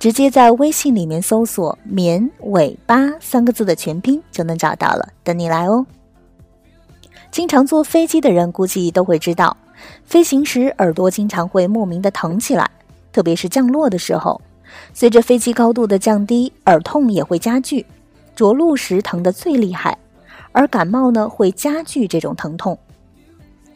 直接在微信里面搜索“绵尾巴”三个字的全拼就能找到了，等你来哦。经常坐飞机的人估计都会知道，飞行时耳朵经常会莫名的疼起来，特别是降落的时候，随着飞机高度的降低，耳痛也会加剧。着陆时疼得最厉害，而感冒呢会加剧这种疼痛。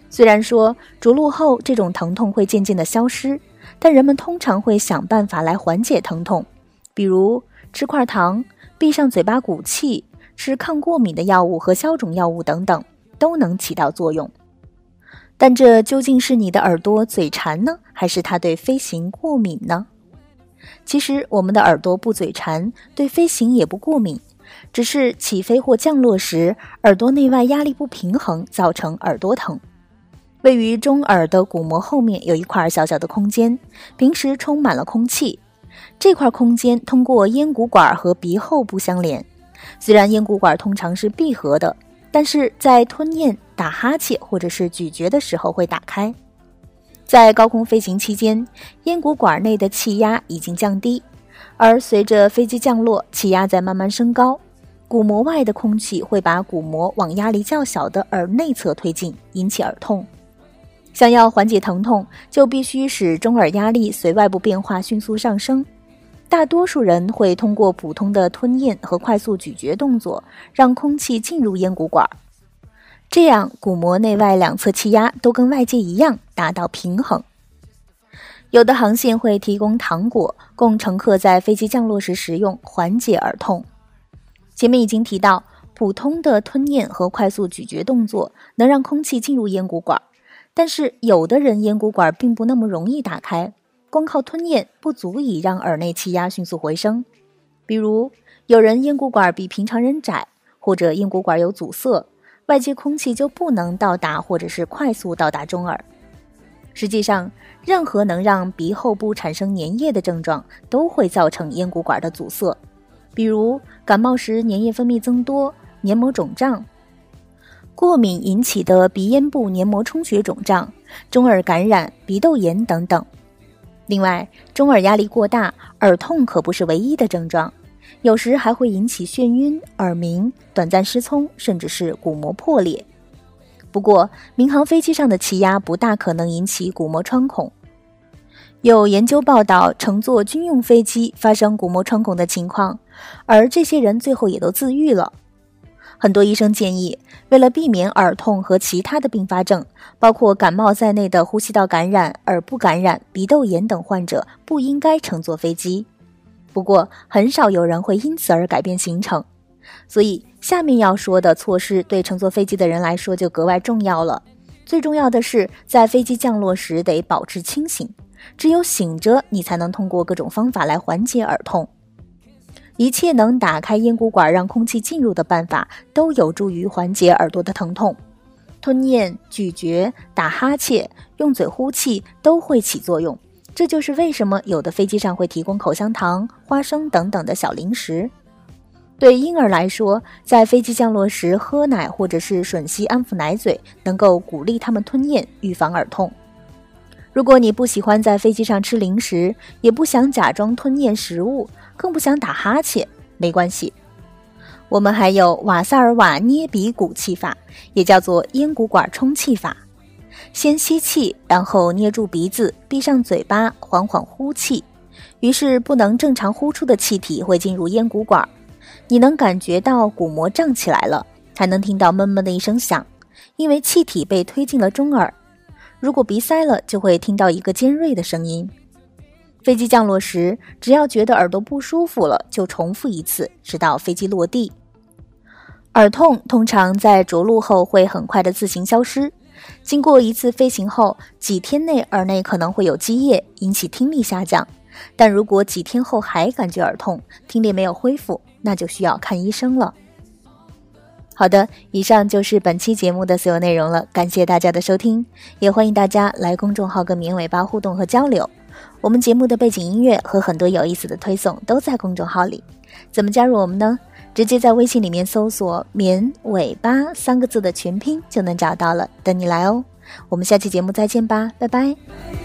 虽然说着陆后这种疼痛会渐渐的消失。但人们通常会想办法来缓解疼痛，比如吃块糖、闭上嘴巴鼓气、吃抗过敏的药物和消肿药物等等，都能起到作用。但这究竟是你的耳朵嘴馋呢，还是它对飞行过敏呢？其实我们的耳朵不嘴馋，对飞行也不过敏，只是起飞或降落时耳朵内外压力不平衡，造成耳朵疼。位于中耳的鼓膜后面有一块小小的空间，平时充满了空气。这块空间通过咽鼓管和鼻后部相连。虽然咽鼓管通常是闭合的，但是在吞咽、打哈欠或者是咀嚼的时候会打开。在高空飞行期间，咽鼓管内的气压已经降低，而随着飞机降落，气压在慢慢升高。鼓膜外的空气会把鼓膜往压力较小的耳内侧推进，引起耳痛。想要缓解疼痛，就必须使中耳压力随外部变化迅速上升。大多数人会通过普通的吞咽和快速咀嚼动作，让空气进入咽鼓管，这样鼓膜内外两侧气压都跟外界一样，达到平衡。有的航线会提供糖果供乘客在飞机降落时食用，缓解耳痛。前面已经提到，普通的吞咽和快速咀嚼动作能让空气进入咽鼓管。但是有的人咽鼓管并不那么容易打开，光靠吞咽不足以让耳内气压迅速回升。比如有人咽鼓管比平常人窄，或者咽鼓管有阻塞，外界空气就不能到达或者是快速到达中耳。实际上，任何能让鼻后部产生粘液的症状都会造成咽鼓管的阻塞，比如感冒时粘液分泌增多、黏膜肿胀。过敏引起的鼻咽部黏膜充血肿胀、中耳感染、鼻窦炎等等。另外，中耳压力过大，耳痛可不是唯一的症状，有时还会引起眩晕、耳鸣、短暂失聪，甚至是鼓膜破裂。不过，民航飞机上的气压不大可能引起鼓膜穿孔。有研究报道，乘坐军用飞机发生鼓膜穿孔的情况，而这些人最后也都自愈了。很多医生建议，为了避免耳痛和其他的并发症，包括感冒在内的呼吸道感染、耳部感染、鼻窦炎等患者不应该乘坐飞机。不过，很少有人会因此而改变行程。所以，下面要说的措施对乘坐飞机的人来说就格外重要了。最重要的是，在飞机降落时得保持清醒，只有醒着，你才能通过各种方法来缓解耳痛。一切能打开咽鼓管让空气进入的办法，都有助于缓解耳朵的疼痛。吞咽、咀嚼、打哈欠、用嘴呼气都会起作用。这就是为什么有的飞机上会提供口香糖、花生等等的小零食。对婴儿来说，在飞机降落时喝奶或者是吮吸安抚奶嘴，能够鼓励他们吞咽，预防耳痛。如果你不喜欢在飞机上吃零食，也不想假装吞咽食物。更不想打哈欠，没关系。我们还有瓦萨尔瓦捏鼻鼓气法，也叫做咽鼓管充气法。先吸气，然后捏住鼻子，闭上嘴巴，缓缓呼气。于是，不能正常呼出的气体会进入咽鼓管，你能感觉到鼓膜胀起来了，还能听到闷闷的一声响，因为气体被推进了中耳。如果鼻塞了，就会听到一个尖锐的声音。飞机降落时，只要觉得耳朵不舒服了，就重复一次，直到飞机落地。耳痛通常在着陆后会很快的自行消失，经过一次飞行后，几天内耳内可能会有积液，引起听力下降。但如果几天后还感觉耳痛，听力没有恢复，那就需要看医生了。好的，以上就是本期节目的所有内容了，感谢大家的收听，也欢迎大家来公众号跟绵尾巴互动和交流。我们节目的背景音乐和很多有意思的推送都在公众号里，怎么加入我们呢？直接在微信里面搜索“绵尾巴”三个字的全拼就能找到了，等你来哦。我们下期节目再见吧，拜拜。